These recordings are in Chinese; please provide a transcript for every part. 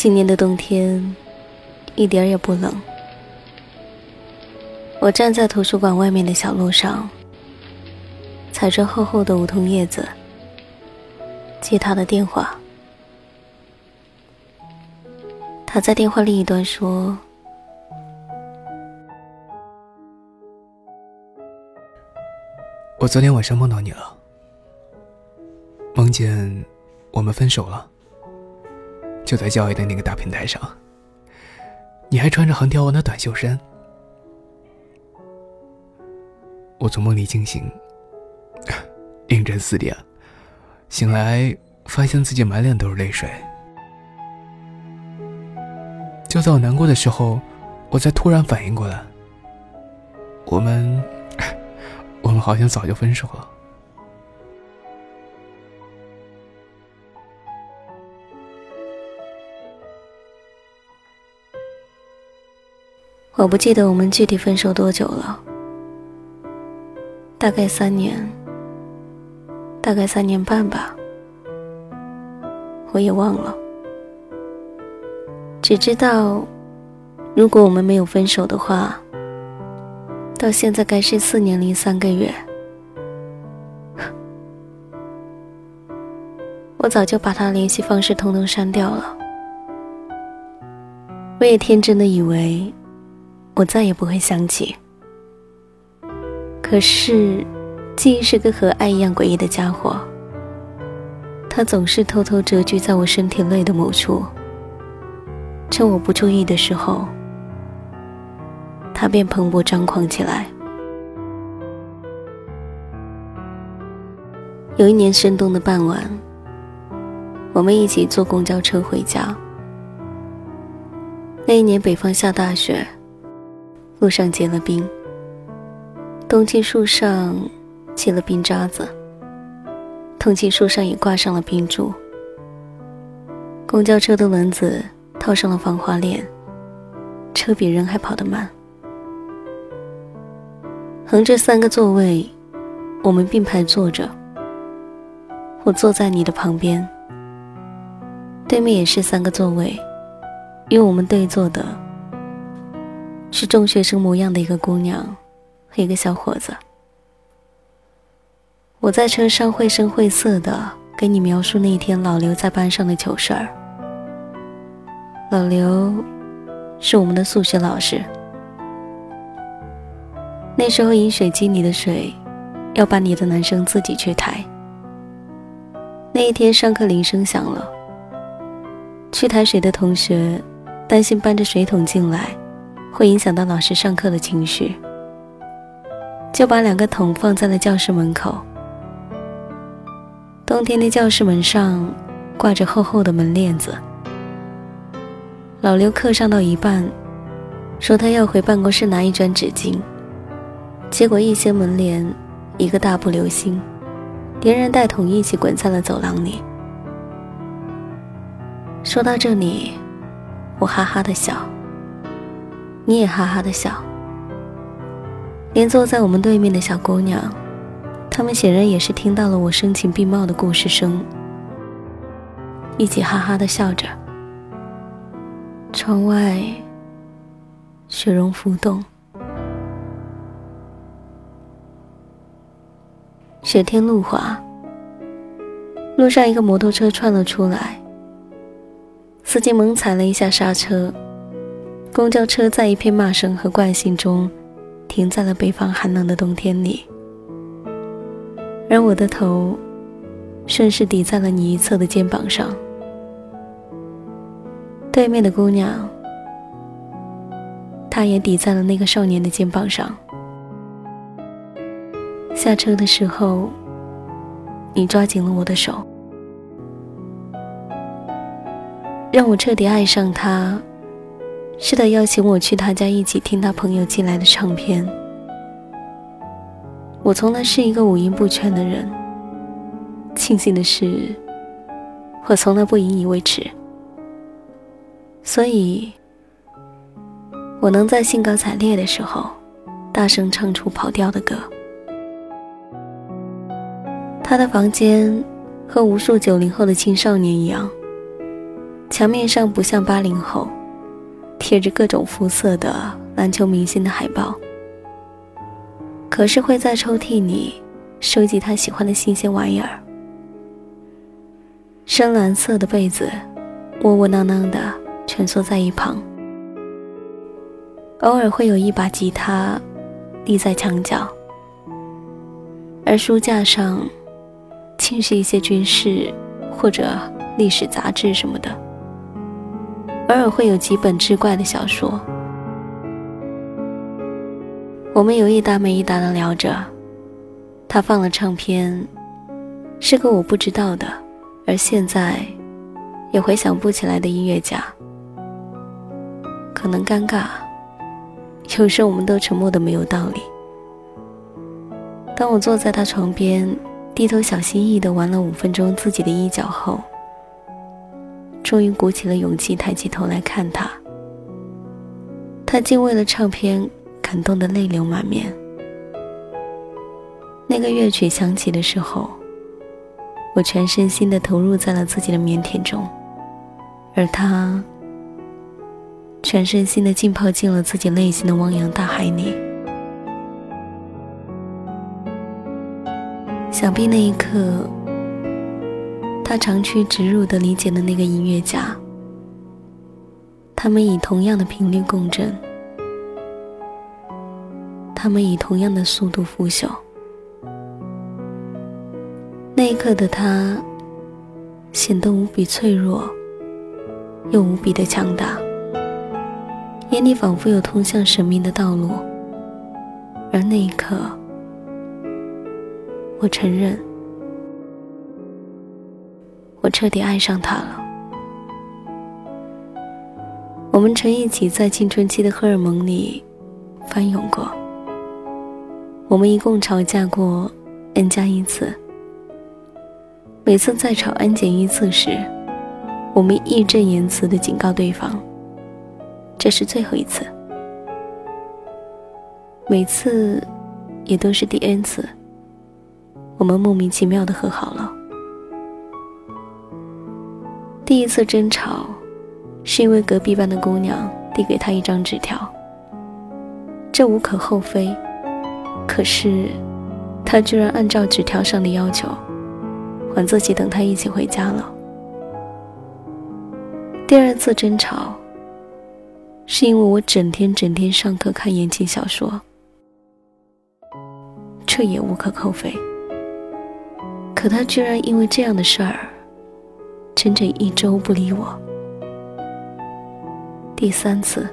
今年的冬天一点也不冷。我站在图书馆外面的小路上，踩着厚厚的梧桐叶子，接他的电话。他在电话另一端说：“我昨天晚上梦到你了，梦见我们分手了。”就在教育的那个大平台上，你还穿着横条纹的短袖衫。我从梦里惊醒，凌晨四点，醒来发现自己满脸都是泪水。就在我难过的时候，我才突然反应过来，我们，我们好像早就分手了。我不记得我们具体分手多久了，大概三年，大概三年半吧，我也忘了。只知道，如果我们没有分手的话，到现在该是四年零三个月。我早就把他联系方式通通删掉了，我也天真的以为。我再也不会想起。可是，记忆是个和爱一样诡异的家伙。它总是偷偷蛰居在我身体内的某处。趁我不注意的时候，它便蓬勃张狂起来。有一年深冬的傍晚，我们一起坐公交车回家。那一年北方下大雪。路上结了冰，冬青树上结了冰渣子，冬青树上也挂上了冰柱。公交车的轮子套上了防滑链，车比人还跑得慢。横着三个座位，我们并排坐着。我坐在你的旁边，对面也是三个座位，与我们对坐的。是中学生模样的一个姑娘和一个小伙子。我在车上绘声绘色的给你描述那天老刘在班上的糗事儿。老刘是我们的数学老师。那时候饮水机里的水要班里的男生自己去抬。那一天上课铃声响了，去抬水的同学担心搬着水桶进来。会影响到老师上课的情绪，就把两个桶放在了教室门口。冬天的教室门上挂着厚厚的门帘子。老刘课上到一半，说他要回办公室拿一卷纸巾，结果一掀门帘，一个大步流星，连人带桶一起滚在了走廊里。说到这里，我哈哈的笑。你也哈哈的笑，连坐在我们对面的小姑娘，她们显然也是听到了我声情并茂的故事声，一起哈哈的笑着。窗外，雪融浮动，雪天路滑，路上一个摩托车窜了出来，司机猛踩了一下刹车。公交车在一片骂声和惯性中，停在了北方寒冷的冬天里，而我的头顺势抵在了你一侧的肩膀上。对面的姑娘，她也抵在了那个少年的肩膀上。下车的时候，你抓紧了我的手，让我彻底爱上他。是他邀请我去他家一起听他朋友寄来的唱片。我从来是一个五音不全的人，庆幸的是，我从来不引以为耻，所以，我能在兴高采烈的时候，大声唱出跑调的歌。他的房间和无数九零后的青少年一样，墙面上不像八零后，贴着各种肤色的篮球明星的海报，可是会在抽屉里收集他喜欢的新鲜玩意儿。深蓝色的被子，窝窝囊囊的蜷缩在一旁。偶尔会有一把吉他立在墙角，而书架上尽是一些军事或者历史杂志什么的。偶尔会有几本志怪的小说。我们有一搭没一搭的聊着，他放了唱片，是个我不知道的，而现在也回想不起来的音乐家。可能尴尬。有时我们都沉默的没有道理。当我坐在他床边，低头小心翼翼的玩了五分钟自己的衣角后，终于鼓起了勇气抬起头来看他。他竟为了唱片感动的泪流满面。那个乐曲响起的时候，我全身心的投入在了自己的腼腆中，而他。全身心的浸泡进了自己内心的汪洋大海里。想必那一刻，他长驱直入的理解了那个音乐家。他们以同样的频率共振，他们以同样的速度腐朽。那一刻的他，显得无比脆弱，又无比的强大。眼里仿佛有通向神明的道路，而那一刻，我承认，彻底爱上他了。我们曾一起在青春期的荷尔蒙里翻涌过，我们一共吵架过 n 加一次。每次在吵 n 减一次时，我们义正言辞地警告对方。这是最后一次，每次也都是第 n 次，我们莫名其妙的和好了。第一次争吵，是因为隔壁班的姑娘递给他一张纸条，这无可厚非。可是，他居然按照纸条上的要求，还自己等他一起回家了。第二次争吵。是因为我整天整天上课看言情小说，这也无可厚非。可他居然因为这样的事儿，整整一周不理我。第三次，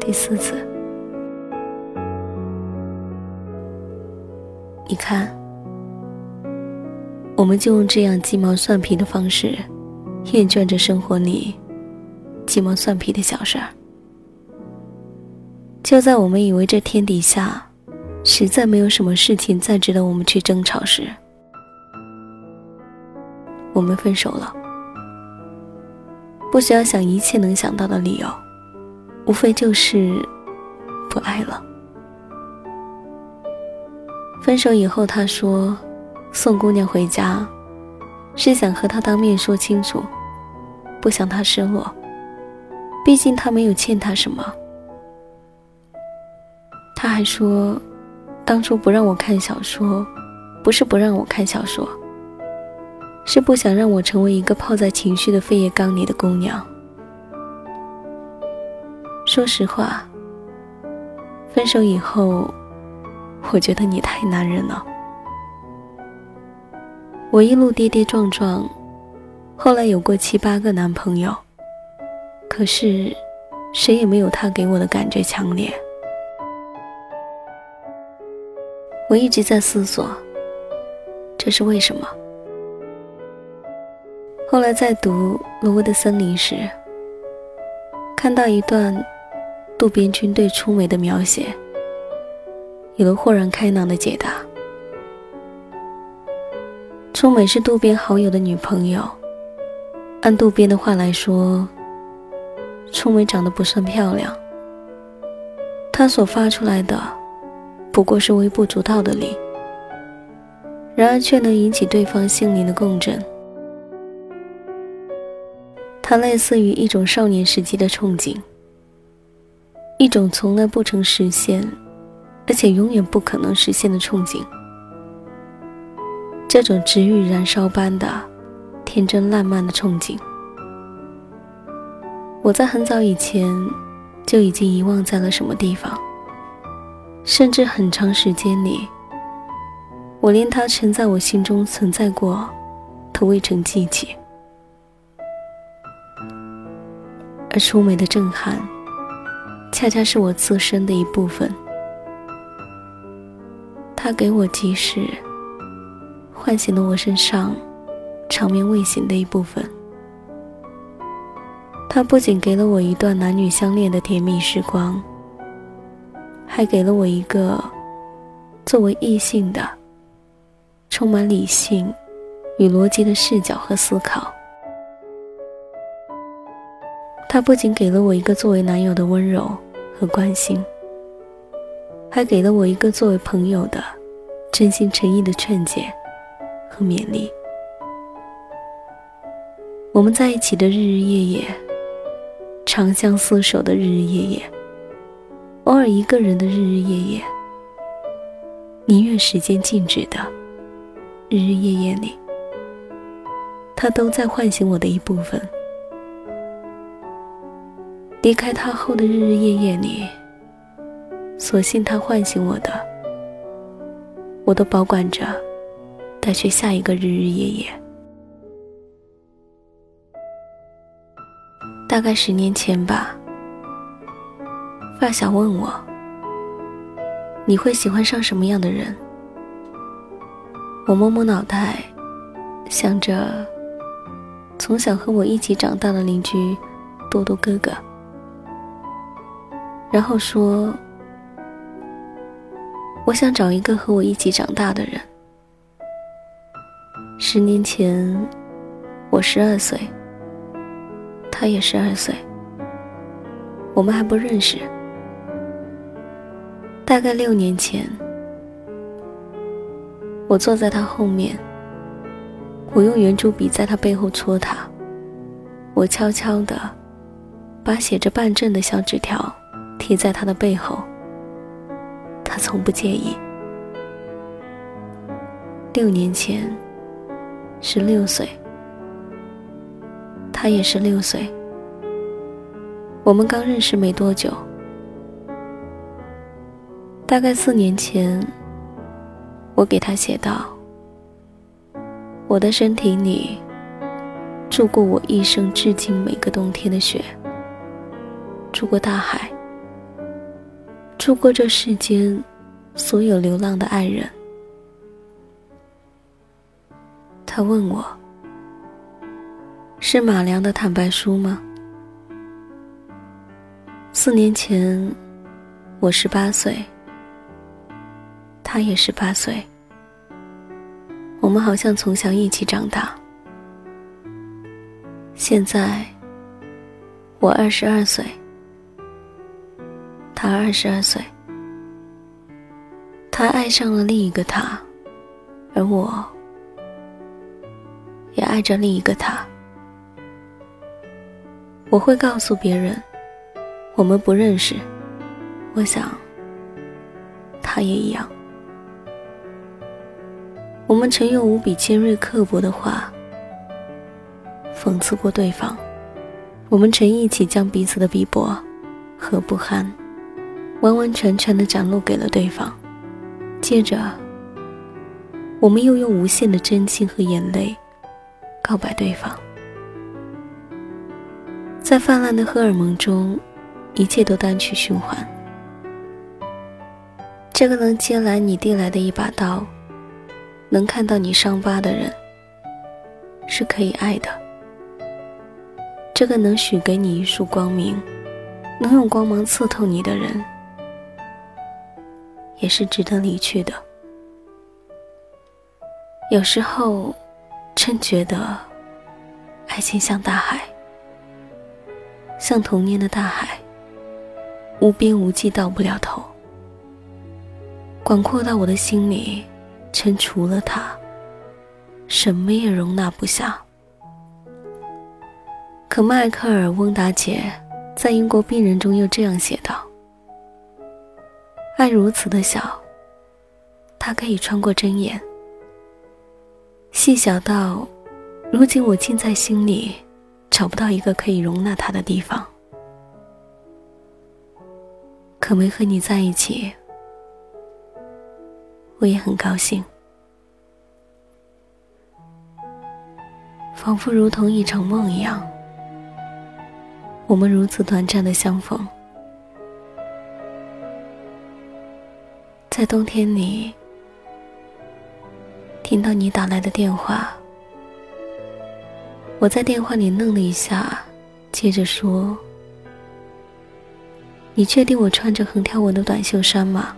第四次，你看，我们就用这样鸡毛蒜皮的方式，厌倦着生活里。鸡毛蒜皮的小事儿，就在我们以为这天底下实在没有什么事情再值得我们去争吵时，我们分手了。不需要想一切能想到的理由，无非就是不爱了。分手以后，他说送姑娘回家是想和她当面说清楚，不想她失落。毕竟他没有欠她什么。他还说，当初不让我看小说，不是不让我看小说，是不想让我成为一个泡在情绪的废液缸里的姑娘。说实话，分手以后，我觉得你太男人了。我一路跌跌撞撞，后来有过七八个男朋友。可是，谁也没有他给我的感觉强烈。我一直在思索，这是为什么。后来在读《挪威的森林》时，看到一段渡边君对初美的描写，有了豁然开朗的解答。初美是渡边好友的女朋友，按渡边的话来说。初美长得不算漂亮，她所发出来的不过是微不足道的力，然而却能引起对方心灵的共振。它类似于一种少年时期的憧憬，一种从来不曾实现，而且永远不可能实现的憧憬。这种直欲燃烧般的天真烂漫的憧憬，我在很早以前就已经遗忘在了什么地方，甚至很长时间里，我连它曾在我心中存在过都未曾记起。而出美的震撼，恰恰是我自身的一部分。它给我及时唤醒了我身上长眠未醒的一部分。它不仅给了我一段男女相恋的甜蜜时光，还给了我一个作为异性的、充满理性与逻辑的视角和思考。他不仅给了我一个作为男友的温柔和关心，还给了我一个作为朋友的真心诚意的劝解和勉励。我们在一起的日日夜夜，长相厮守的日日夜夜，偶尔一个人的日日夜夜，宁愿时间静止的日日夜夜里，他都在唤醒我的一部分。离开他后的日日夜夜里，所幸他唤醒我的，我都保管着，带去下一个日日夜夜。大概十年前吧，发小问我：“你会喜欢上什么样的人？”我摸摸脑袋，想着从小和我一起长大的邻居多多哥哥。然后说：“我想找一个和我一起长大的人。十年前，我十二岁，他也十二岁，我们还不认识。大概六年前，我坐在他后面，我用圆珠笔在他背后戳他，我悄悄的把写着办证的小纸条。”贴在他的背后，他从不介意。六年前，十六岁，他也是六岁。我们刚认识没多久，大概四年前，我给他写道：“我的身体里住过我一生至今每个冬天的雪，住过大海。”住过这世间所有流浪的爱人，他问我：“是马良的坦白书吗？”四年前，我十八岁，他也十八岁，我们好像从小一起长大。现在，我二十二岁。他二十二岁，他爱上了另一个他，而我也爱着另一个他。我会告诉别人，我们不认识。我想，他也一样。我们曾用无比尖锐刻薄的话讽刺过对方，我们曾一起将彼此的鄙薄和不堪。完完全全的展露给了对方，接着，我们又用无限的真心和眼泪告白对方。在泛滥的荷尔蒙中，一切都单曲循环。这个能接来你递来的一把刀，能看到你伤疤的人，是可以爱的。这个能许给你一束光明，能用光芒刺透你的人。也是值得离去的。有时候，真觉得，爱情像大海，像童年的大海，无边无际，到不了头，广阔到我的心里，曾除了他，什么也容纳不下。可迈克尔·翁达杰在英国病人中又这样写道：“爱如此的小，它可以穿过针眼，细小到，如今我竟在心里找不到一个可以容纳它的地方。可没和你在一起，我也很高兴。”仿佛如同一场梦一样，我们如此短暂的相逢，在冬天里听到你打来的电话，我在电话里愣了一下，接着说：“你确定我穿着横条纹的短袖衫吗？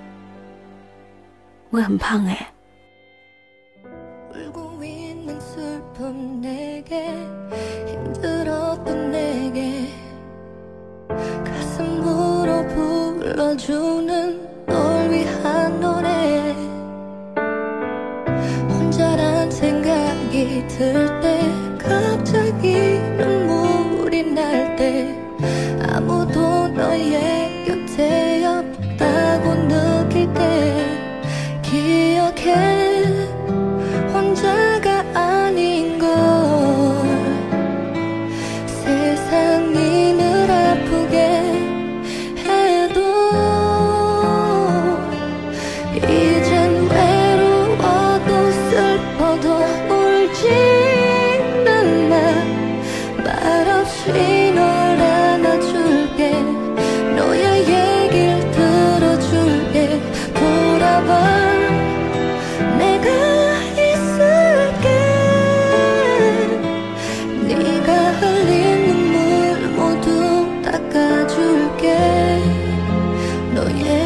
我很胖哎。”落叶。